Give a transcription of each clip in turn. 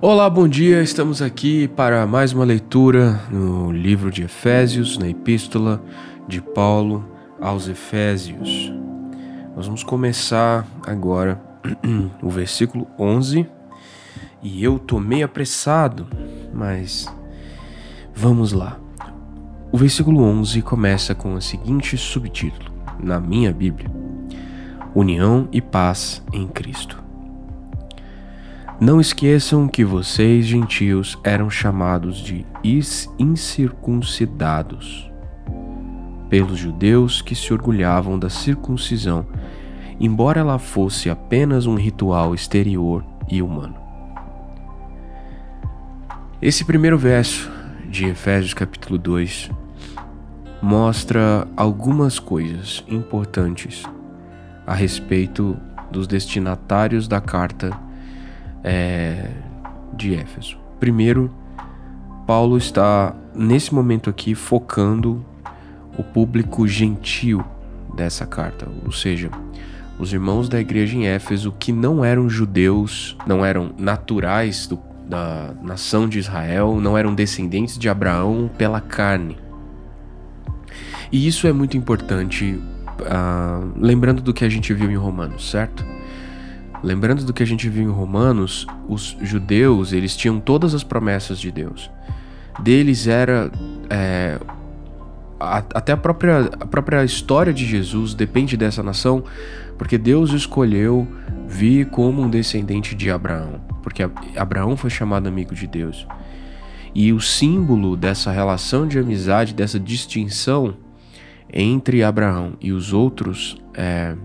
Olá, bom dia. Estamos aqui para mais uma leitura no livro de Efésios, na epístola de Paulo aos Efésios. Nós vamos começar agora o versículo 11. E eu tô meio apressado, mas vamos lá. O versículo 11 começa com o seguinte subtítulo, na minha Bíblia: União e paz em Cristo. Não esqueçam que vocês, gentios, eram chamados de incircuncidados pelos judeus que se orgulhavam da circuncisão, embora ela fosse apenas um ritual exterior e humano. Esse primeiro verso de Efésios capítulo 2 mostra algumas coisas importantes a respeito dos destinatários da carta é, de Éfeso. Primeiro, Paulo está nesse momento aqui focando o público gentil dessa carta, ou seja, os irmãos da igreja em Éfeso que não eram judeus, não eram naturais do, da nação de Israel, não eram descendentes de Abraão pela carne. E isso é muito importante, uh, lembrando do que a gente viu em Romanos, certo? Lembrando do que a gente viu em Romanos, os judeus eles tinham todas as promessas de Deus. Deles era é, a, até a própria, a própria história de Jesus depende dessa nação, porque Deus escolheu vir como um descendente de Abraão, porque Abraão foi chamado amigo de Deus. E o símbolo dessa relação de amizade, dessa distinção entre Abraão e os outros é,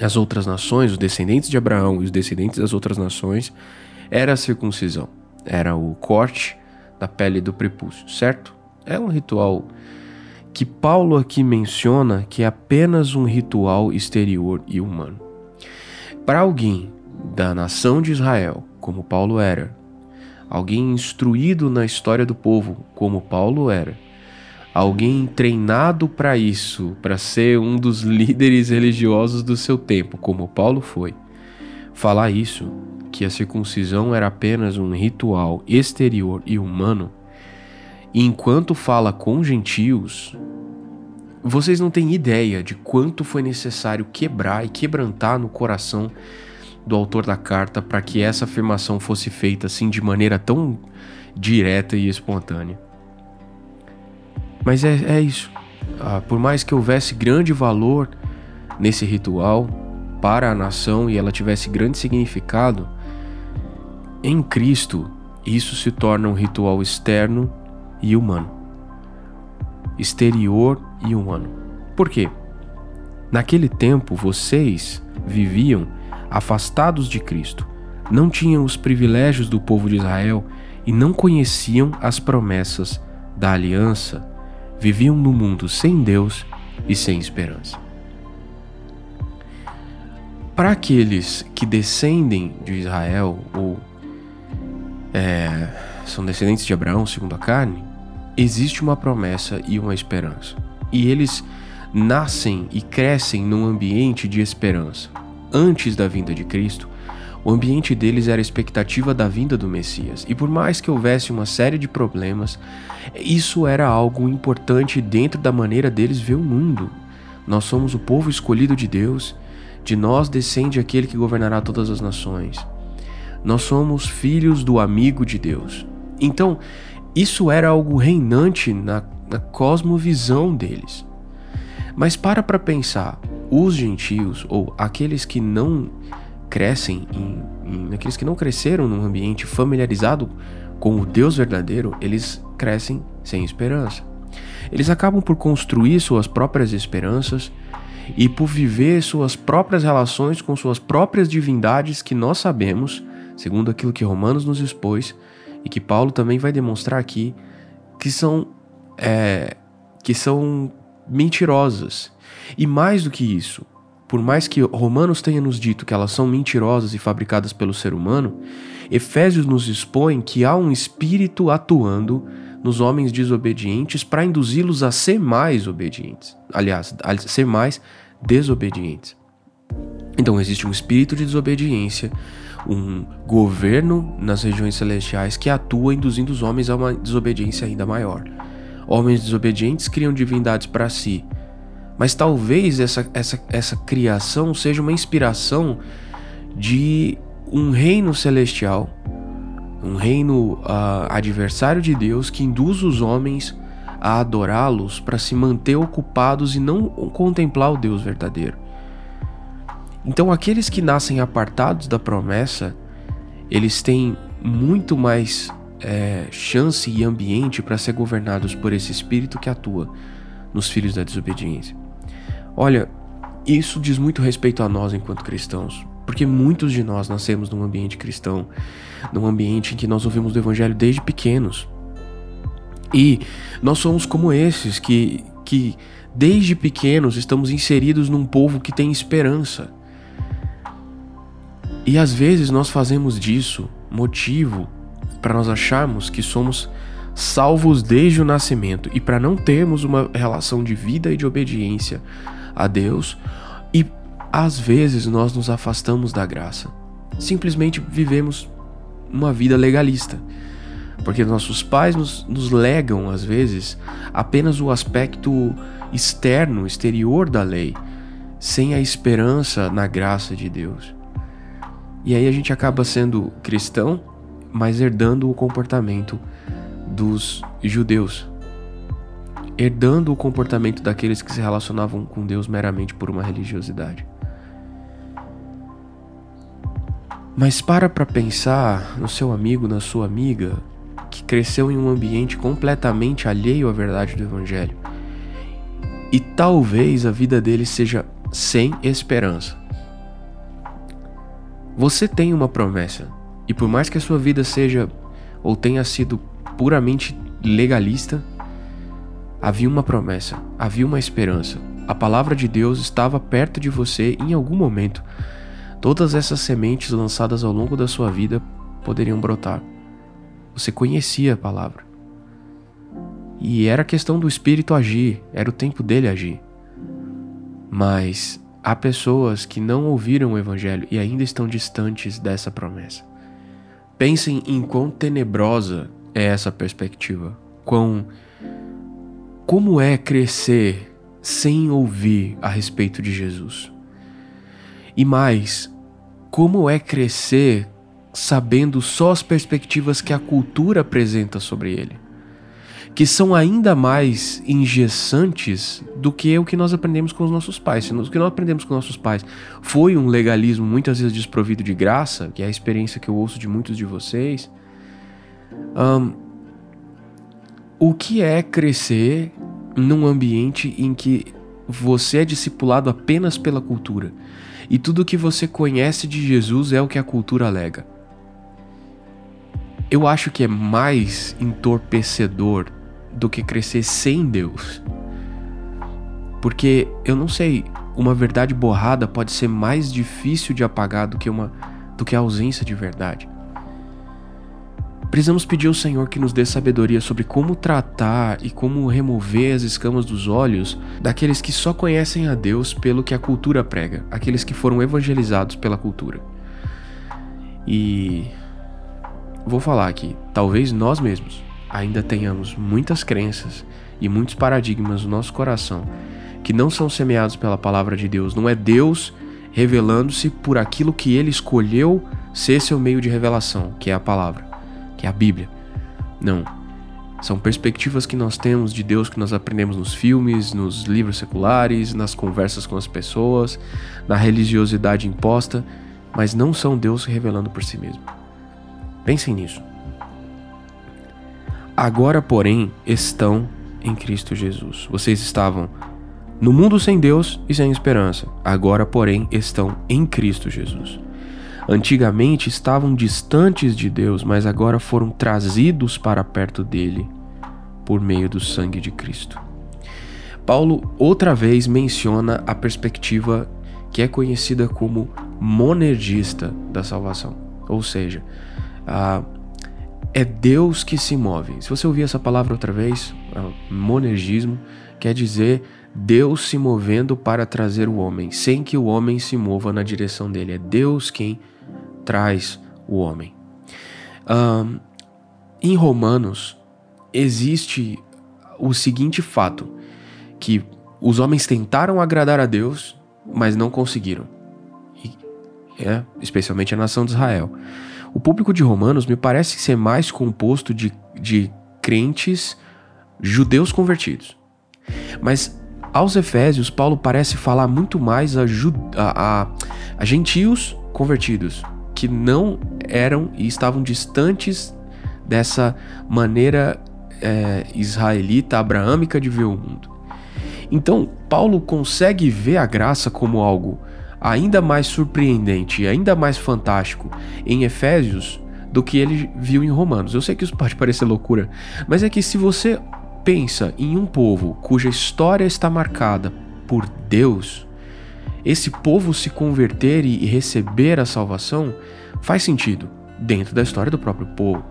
as outras nações, os descendentes de Abraão e os descendentes das outras nações, era a circuncisão. Era o corte da pele do prepúcio, certo? É um ritual que Paulo aqui menciona que é apenas um ritual exterior e humano. Para alguém da nação de Israel, como Paulo era, alguém instruído na história do povo, como Paulo era, alguém treinado para isso, para ser um dos líderes religiosos do seu tempo, como Paulo foi, falar isso, que a circuncisão era apenas um ritual exterior e humano, e enquanto fala com gentios, vocês não têm ideia de quanto foi necessário quebrar e quebrantar no coração do autor da carta para que essa afirmação fosse feita assim de maneira tão direta e espontânea. Mas é, é isso. Ah, por mais que houvesse grande valor nesse ritual para a nação e ela tivesse grande significado, em Cristo isso se torna um ritual externo e humano. Exterior e humano. Por quê? Naquele tempo vocês viviam afastados de Cristo, não tinham os privilégios do povo de Israel e não conheciam as promessas da aliança viviam no mundo sem Deus e sem esperança. Para aqueles que descendem de Israel ou é, são descendentes de Abraão segundo a carne, existe uma promessa e uma esperança. E eles nascem e crescem num ambiente de esperança. Antes da vinda de Cristo, o ambiente deles era a expectativa da vinda do Messias, e por mais que houvesse uma série de problemas, isso era algo importante dentro da maneira deles ver o mundo. Nós somos o povo escolhido de Deus, de nós descende aquele que governará todas as nações. Nós somos filhos do amigo de Deus. Então, isso era algo reinante na, na cosmovisão deles. Mas para para pensar, os gentios ou aqueles que não crescem em, em aqueles que não cresceram num ambiente familiarizado com o Deus verdadeiro, eles crescem sem esperança. Eles acabam por construir suas próprias esperanças e por viver suas próprias relações com suas próprias divindades que nós sabemos, segundo aquilo que Romanos nos expôs e que Paulo também vai demonstrar aqui, que são é, que são mentirosas. E mais do que isso, por mais que Romanos tenha nos dito que elas são mentirosas e fabricadas pelo ser humano, Efésios nos expõe que há um espírito atuando nos homens desobedientes para induzi-los a ser mais obedientes. Aliás, a ser mais desobedientes. Então existe um espírito de desobediência, um governo nas regiões celestiais que atua induzindo os homens a uma desobediência ainda maior. Homens desobedientes criam divindades para si, mas talvez essa, essa, essa criação seja uma inspiração de um reino celestial, um reino uh, adversário de Deus que induz os homens a adorá-los para se manter ocupados e não contemplar o Deus verdadeiro. Então, aqueles que nascem apartados da promessa, eles têm muito mais é, chance e ambiente para ser governados por esse espírito que atua nos filhos da desobediência. Olha, isso diz muito respeito a nós enquanto cristãos, porque muitos de nós nascemos num ambiente cristão, num ambiente em que nós ouvimos o evangelho desde pequenos. E nós somos como esses que, que desde pequenos estamos inseridos num povo que tem esperança. E às vezes nós fazemos disso motivo para nós acharmos que somos salvos desde o nascimento e para não termos uma relação de vida e de obediência a Deus. E às vezes nós nos afastamos da graça. Simplesmente vivemos uma vida legalista porque nossos pais nos, nos legam, às vezes, apenas o aspecto externo, exterior da lei, sem a esperança na graça de Deus. E aí a gente acaba sendo cristão, mas herdando o comportamento dos judeus, herdando o comportamento daqueles que se relacionavam com Deus meramente por uma religiosidade. Mas para para pensar no seu amigo, na sua amiga, que cresceu em um ambiente completamente alheio à verdade do Evangelho. E talvez a vida dele seja sem esperança. Você tem uma promessa, e por mais que a sua vida seja ou tenha sido puramente legalista, havia uma promessa, havia uma esperança. A palavra de Deus estava perto de você em algum momento. Todas essas sementes lançadas ao longo da sua vida poderiam brotar. Você conhecia a palavra. E era questão do Espírito agir, era o tempo dele agir. Mas há pessoas que não ouviram o Evangelho e ainda estão distantes dessa promessa. Pensem em quão tenebrosa é essa perspectiva. Quão. Como é crescer sem ouvir a respeito de Jesus? E mais, como é crescer sabendo só as perspectivas que a cultura apresenta sobre ele, que são ainda mais engessantes do que o que nós aprendemos com os nossos pais. O que nós aprendemos com nossos pais foi um legalismo muitas vezes desprovido de graça, que é a experiência que eu ouço de muitos de vocês. Um, o que é crescer num ambiente em que você é discipulado apenas pela cultura? E tudo que você conhece de Jesus é o que a cultura alega eu acho que é mais entorpecedor do que crescer sem Deus. Porque eu não sei, uma verdade borrada pode ser mais difícil de apagar do que uma do que a ausência de verdade. Precisamos pedir ao Senhor que nos dê sabedoria sobre como tratar e como remover as escamas dos olhos daqueles que só conhecem a Deus pelo que a cultura prega, aqueles que foram evangelizados pela cultura. E vou falar aqui, talvez nós mesmos ainda tenhamos muitas crenças e muitos paradigmas no nosso coração que não são semeados pela palavra de Deus. Não é Deus revelando-se por aquilo que ele escolheu ser seu meio de revelação, que é a palavra, que é a Bíblia. Não. São perspectivas que nós temos de Deus que nós aprendemos nos filmes, nos livros seculares, nas conversas com as pessoas, na religiosidade imposta, mas não são Deus revelando por si mesmo. Pensem nisso. Agora, porém, estão em Cristo Jesus. Vocês estavam no mundo sem Deus e sem esperança. Agora, porém, estão em Cristo Jesus. Antigamente estavam distantes de Deus, mas agora foram trazidos para perto dele por meio do sangue de Cristo. Paulo outra vez menciona a perspectiva que é conhecida como monergista da salvação, ou seja, é Deus que se move. Se você ouvir essa palavra outra vez, ah, monergismo, quer dizer Deus se movendo para trazer o homem, sem que o homem se mova na direção dele. É Deus quem traz o homem. Um, em Romanos, existe o seguinte fato: que os homens tentaram agradar a Deus, mas não conseguiram. E, é, especialmente a nação de Israel. O público de Romanos me parece ser mais composto de, de crentes judeus convertidos. Mas aos Efésios, Paulo parece falar muito mais a, a, a, a gentios convertidos, que não eram e estavam distantes dessa maneira é, israelita, abraâmica de ver o mundo. Então, Paulo consegue ver a graça como algo ainda mais surpreendente ainda mais fantástico em Efésios do que ele viu em Romanos. Eu sei que isso pode parecer loucura, mas é que se você pensa em um povo cuja história está marcada por Deus, esse povo se converter e receber a salvação faz sentido dentro da história do próprio povo.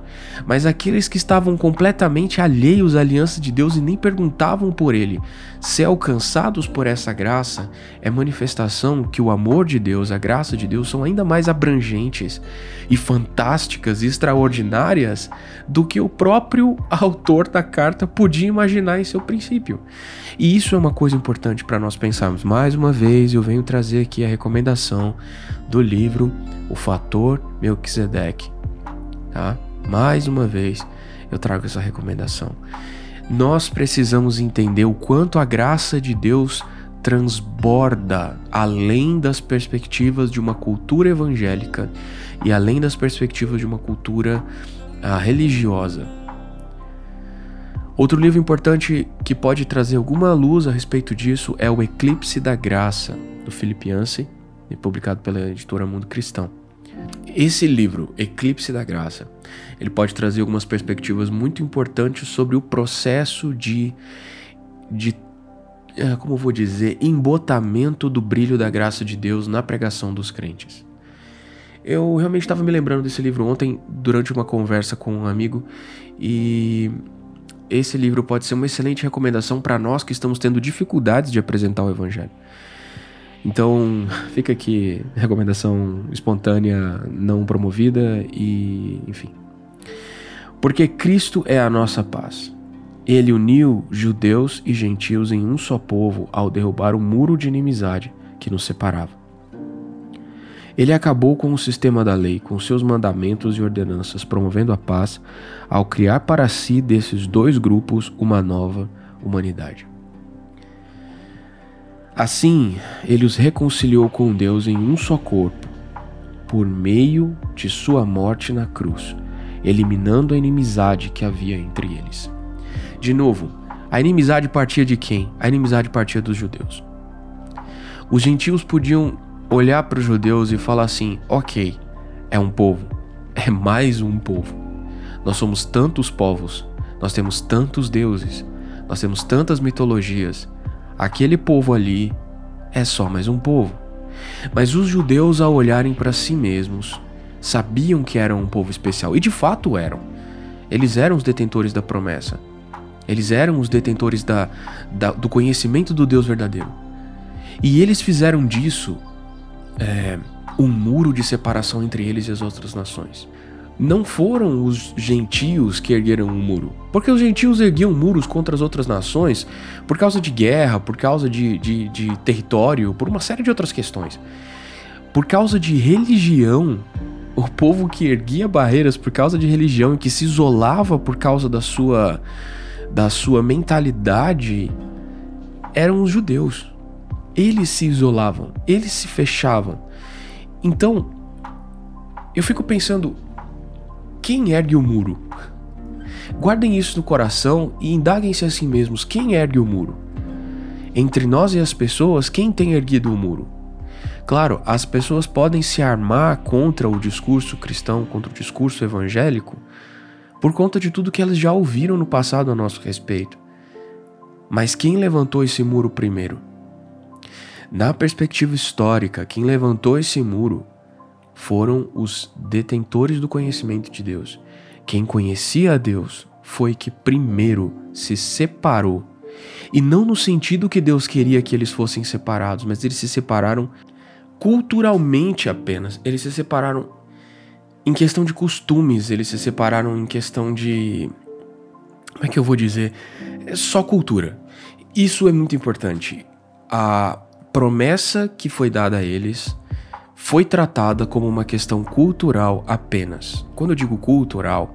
Mas aqueles que estavam completamente alheios à aliança de Deus e nem perguntavam por ele, ser alcançados por essa graça, é manifestação que o amor de Deus, a graça de Deus são ainda mais abrangentes e fantásticas e extraordinárias do que o próprio autor da carta podia imaginar em seu princípio. E isso é uma coisa importante para nós pensarmos. Mais uma vez, eu venho trazer aqui a recomendação do livro O Fator Melquisedeque. Tá? Mais uma vez, eu trago essa recomendação. Nós precisamos entender o quanto a graça de Deus transborda além das perspectivas de uma cultura evangélica e além das perspectivas de uma cultura uh, religiosa. Outro livro importante que pode trazer alguma luz a respeito disso é O Eclipse da Graça, do Philip Yancey, publicado pela editora Mundo Cristão. Esse livro, Eclipse da Graça, ele pode trazer algumas perspectivas muito importantes sobre o processo de, de é, como vou dizer, embotamento do brilho da graça de Deus na pregação dos crentes. Eu realmente estava me lembrando desse livro ontem durante uma conversa com um amigo e esse livro pode ser uma excelente recomendação para nós que estamos tendo dificuldades de apresentar o evangelho. Então, fica aqui recomendação espontânea, não promovida e, enfim. Porque Cristo é a nossa paz. Ele uniu judeus e gentios em um só povo ao derrubar o muro de inimizade que nos separava. Ele acabou com o sistema da lei, com seus mandamentos e ordenanças, promovendo a paz, ao criar para si desses dois grupos uma nova humanidade. Assim, ele os reconciliou com Deus em um só corpo, por meio de sua morte na cruz, eliminando a inimizade que havia entre eles. De novo, a inimizade partia de quem? A inimizade partia dos judeus. Os gentios podiam olhar para os judeus e falar assim: ok, é um povo, é mais um povo. Nós somos tantos povos, nós temos tantos deuses, nós temos tantas mitologias, aquele povo ali é só mais um povo. Mas os judeus, ao olharem para si mesmos, sabiam que eram um povo especial, e de fato eram. Eles eram os detentores da promessa. Eles eram os detentores da, da do conhecimento do Deus verdadeiro. E eles fizeram disso é, um muro de separação entre eles e as outras nações não foram os gentios que ergueram um muro. Porque os gentios erguiam muros contra as outras nações por causa de guerra, por causa de, de, de território, por uma série de outras questões. Por causa de religião, o povo que erguia barreiras por causa de religião e que se isolava por causa da sua, da sua mentalidade eram os judeus. Eles se isolavam, eles se fechavam. Então, eu fico pensando, quem ergue o muro? Guardem isso no coração e indaguem-se a si mesmos: quem ergue o muro? Entre nós e as pessoas, quem tem erguido o muro? Claro, as pessoas podem se armar contra o discurso cristão, contra o discurso evangélico, por conta de tudo que elas já ouviram no passado a nosso respeito. Mas quem levantou esse muro primeiro? Na perspectiva histórica, quem levantou esse muro foram os detentores do conhecimento de Deus. Quem conhecia a Deus foi que primeiro se separou E não no sentido que Deus queria que eles fossem separados, mas eles se separaram culturalmente apenas. Eles se separaram em questão de costumes, eles se separaram em questão de. Como é que eu vou dizer? É só cultura. Isso é muito importante. A promessa que foi dada a eles foi tratada como uma questão cultural apenas. Quando eu digo cultural,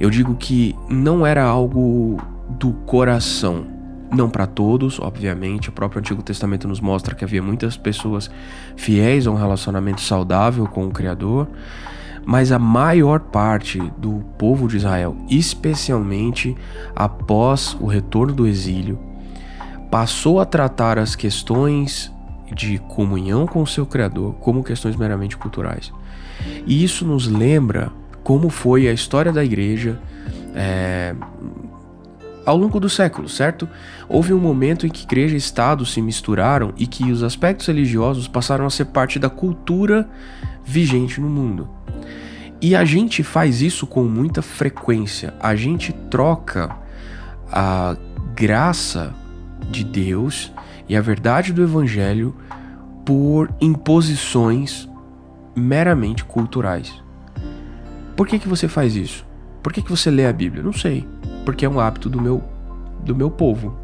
eu digo que não era algo do coração. Não para todos, obviamente. O próprio Antigo Testamento nos mostra que havia muitas pessoas fiéis a um relacionamento saudável com o Criador, mas a maior parte do povo de Israel, especialmente após o retorno do exílio, passou a tratar as questões de comunhão com o seu Criador como questões meramente culturais. E isso nos lembra como foi a história da igreja é, ao longo do século, certo? Houve um momento em que igreja e Estado se misturaram e que os aspectos religiosos passaram a ser parte da cultura vigente no mundo. E a gente faz isso com muita frequência. A gente troca a graça de Deus e a verdade do Evangelho por imposições meramente culturais. Por que, que você faz isso? Por que, que você lê a Bíblia? Não sei. Porque é um hábito do meu, do meu povo.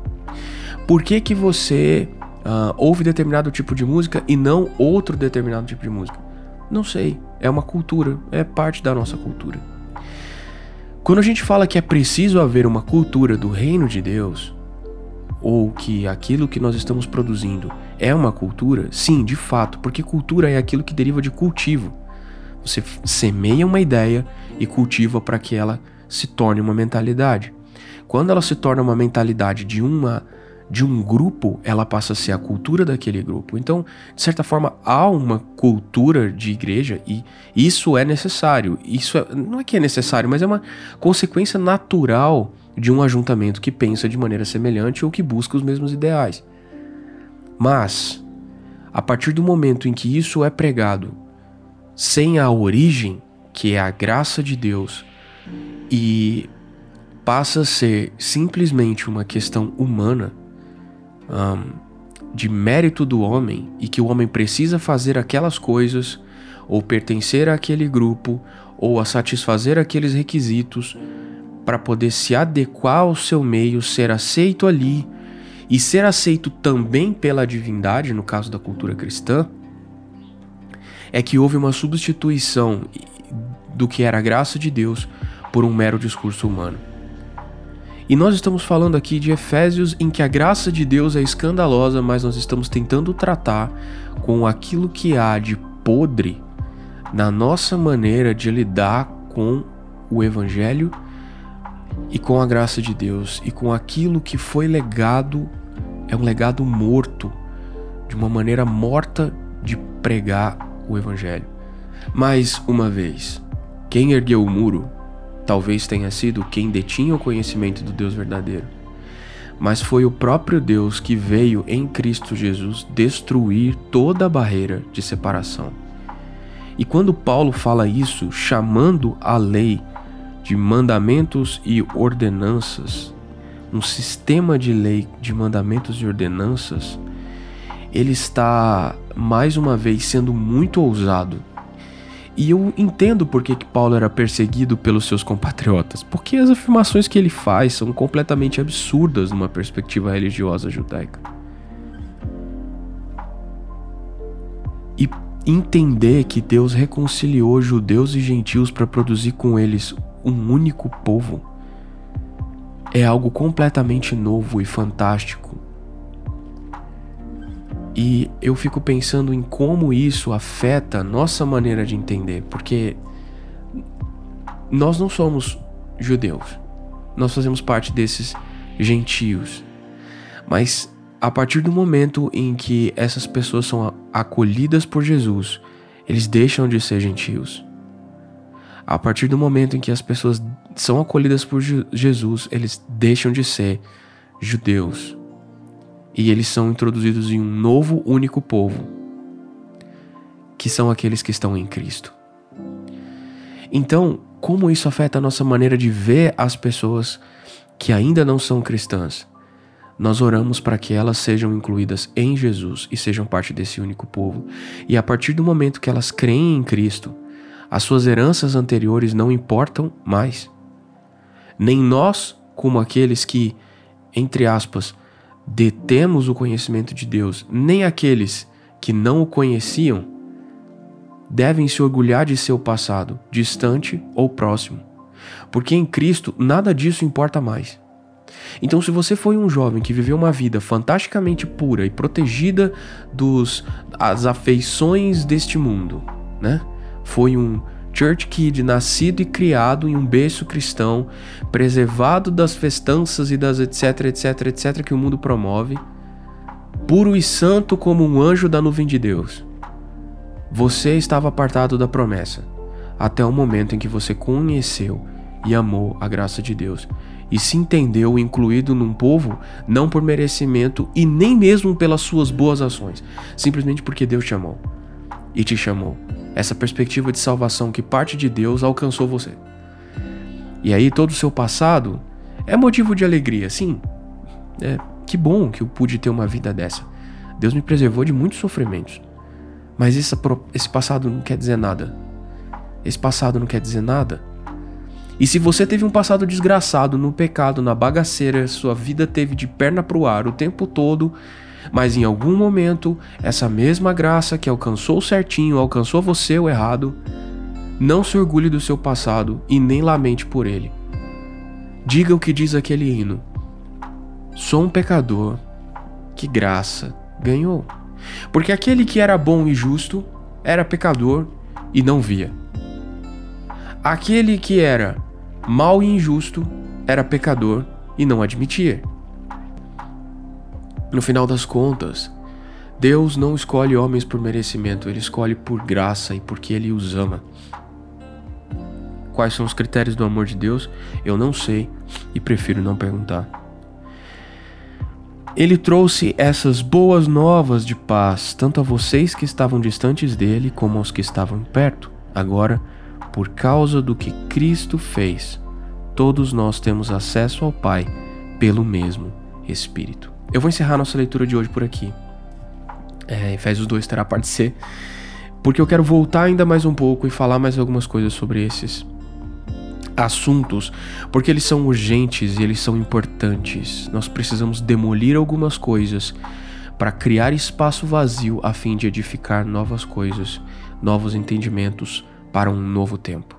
Por que, que você uh, ouve determinado tipo de música e não outro determinado tipo de música? Não sei. É uma cultura. É parte da nossa cultura. Quando a gente fala que é preciso haver uma cultura do reino de Deus, ou que aquilo que nós estamos produzindo é uma cultura? Sim, de fato, porque cultura é aquilo que deriva de cultivo. Você semeia uma ideia e cultiva para que ela se torne uma mentalidade. Quando ela se torna uma mentalidade de uma de um grupo, ela passa a ser a cultura daquele grupo. Então, de certa forma, há uma cultura de igreja e isso é necessário. Isso é, não é que é necessário, mas é uma consequência natural de um ajuntamento que pensa de maneira semelhante ou que busca os mesmos ideais. Mas, a partir do momento em que isso é pregado sem a origem, que é a graça de Deus, e passa a ser simplesmente uma questão humana, um, de mérito do homem, e que o homem precisa fazer aquelas coisas, ou pertencer àquele grupo, ou a satisfazer aqueles requisitos, para poder se adequar ao seu meio, ser aceito ali e ser aceito também pela divindade, no caso da cultura cristã, é que houve uma substituição do que era a graça de Deus por um mero discurso humano. E nós estamos falando aqui de Efésios em que a graça de Deus é escandalosa, mas nós estamos tentando tratar com aquilo que há de podre na nossa maneira de lidar com o evangelho e com a graça de Deus e com aquilo que foi legado, é um legado morto, de uma maneira morta de pregar o Evangelho. Mais uma vez, quem ergueu o muro talvez tenha sido quem detinha o conhecimento do Deus verdadeiro, mas foi o próprio Deus que veio em Cristo Jesus destruir toda a barreira de separação. E quando Paulo fala isso, chamando a lei de mandamentos e ordenanças, um sistema de lei de mandamentos e ordenanças, ele está mais uma vez sendo muito ousado. E eu entendo por que, que Paulo era perseguido pelos seus compatriotas, porque as afirmações que ele faz são completamente absurdas numa perspectiva religiosa judaica. E entender que Deus reconciliou judeus e gentios para produzir com eles um único povo é algo completamente novo e fantástico. E eu fico pensando em como isso afeta a nossa maneira de entender, porque nós não somos judeus, nós fazemos parte desses gentios. Mas a partir do momento em que essas pessoas são acolhidas por Jesus, eles deixam de ser gentios. A partir do momento em que as pessoas são acolhidas por Jesus, eles deixam de ser judeus e eles são introduzidos em um novo único povo, que são aqueles que estão em Cristo. Então, como isso afeta a nossa maneira de ver as pessoas que ainda não são cristãs? nós oramos para que elas sejam incluídas em Jesus e sejam parte desse único povo. E a partir do momento que elas creem em Cristo, as suas heranças anteriores não importam mais. Nem nós, como aqueles que, entre aspas, detemos o conhecimento de Deus, nem aqueles que não o conheciam, devem se orgulhar de seu passado, distante ou próximo. Porque em Cristo nada disso importa mais. Então, se você foi um jovem que viveu uma vida fantasticamente pura e protegida dos as afeições deste mundo, né? Foi um church kid nascido e criado em um berço cristão, preservado das festanças e das etc, etc, etc que o mundo promove, puro e santo como um anjo da nuvem de Deus. Você estava apartado da promessa, até o momento em que você conheceu e amou a graça de Deus e se entendeu incluído num povo não por merecimento e nem mesmo pelas suas boas ações, simplesmente porque Deus te amou e te chamou. Essa perspectiva de salvação que parte de Deus alcançou você. E aí todo o seu passado é motivo de alegria, sim. É, que bom que eu pude ter uma vida dessa. Deus me preservou de muitos sofrimentos. Mas esse, esse passado não quer dizer nada. Esse passado não quer dizer nada e se você teve um passado desgraçado no pecado, na bagaceira, sua vida teve de perna pro ar o tempo todo, mas em algum momento essa mesma graça que alcançou certinho, alcançou você o errado, não se orgulhe do seu passado e nem lamente por ele. Diga o que diz aquele hino: Sou um pecador, que graça ganhou. Porque aquele que era bom e justo era pecador e não via. Aquele que era mal e injusto, era pecador e não admitia. No final das contas, Deus não escolhe homens por merecimento, ele escolhe por graça e porque ele os ama. Quais são os critérios do amor de Deus? Eu não sei e prefiro não perguntar. Ele trouxe essas boas novas de paz tanto a vocês que estavam distantes dele como aos que estavam perto. Agora, por causa do que Cristo fez, todos nós temos acesso ao Pai pelo mesmo Espírito. Eu vou encerrar nossa leitura de hoje por aqui. É, Efésios 2 terá parte C, porque eu quero voltar ainda mais um pouco e falar mais algumas coisas sobre esses assuntos, porque eles são urgentes e eles são importantes. Nós precisamos demolir algumas coisas para criar espaço vazio a fim de edificar novas coisas, novos entendimentos, para um novo tempo.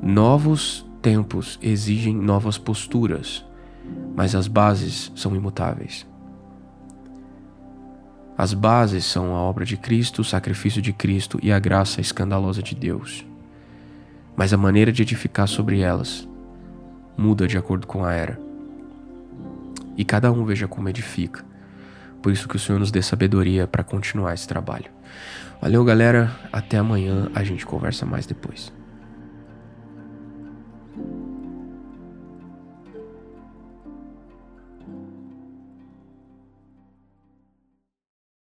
Novos tempos exigem novas posturas, mas as bases são imutáveis. As bases são a obra de Cristo, o sacrifício de Cristo e a graça escandalosa de Deus. Mas a maneira de edificar sobre elas muda de acordo com a era. E cada um veja como edifica. Por isso que o Senhor nos dê sabedoria para continuar esse trabalho. Valeu, galera. Até amanhã. A gente conversa mais depois.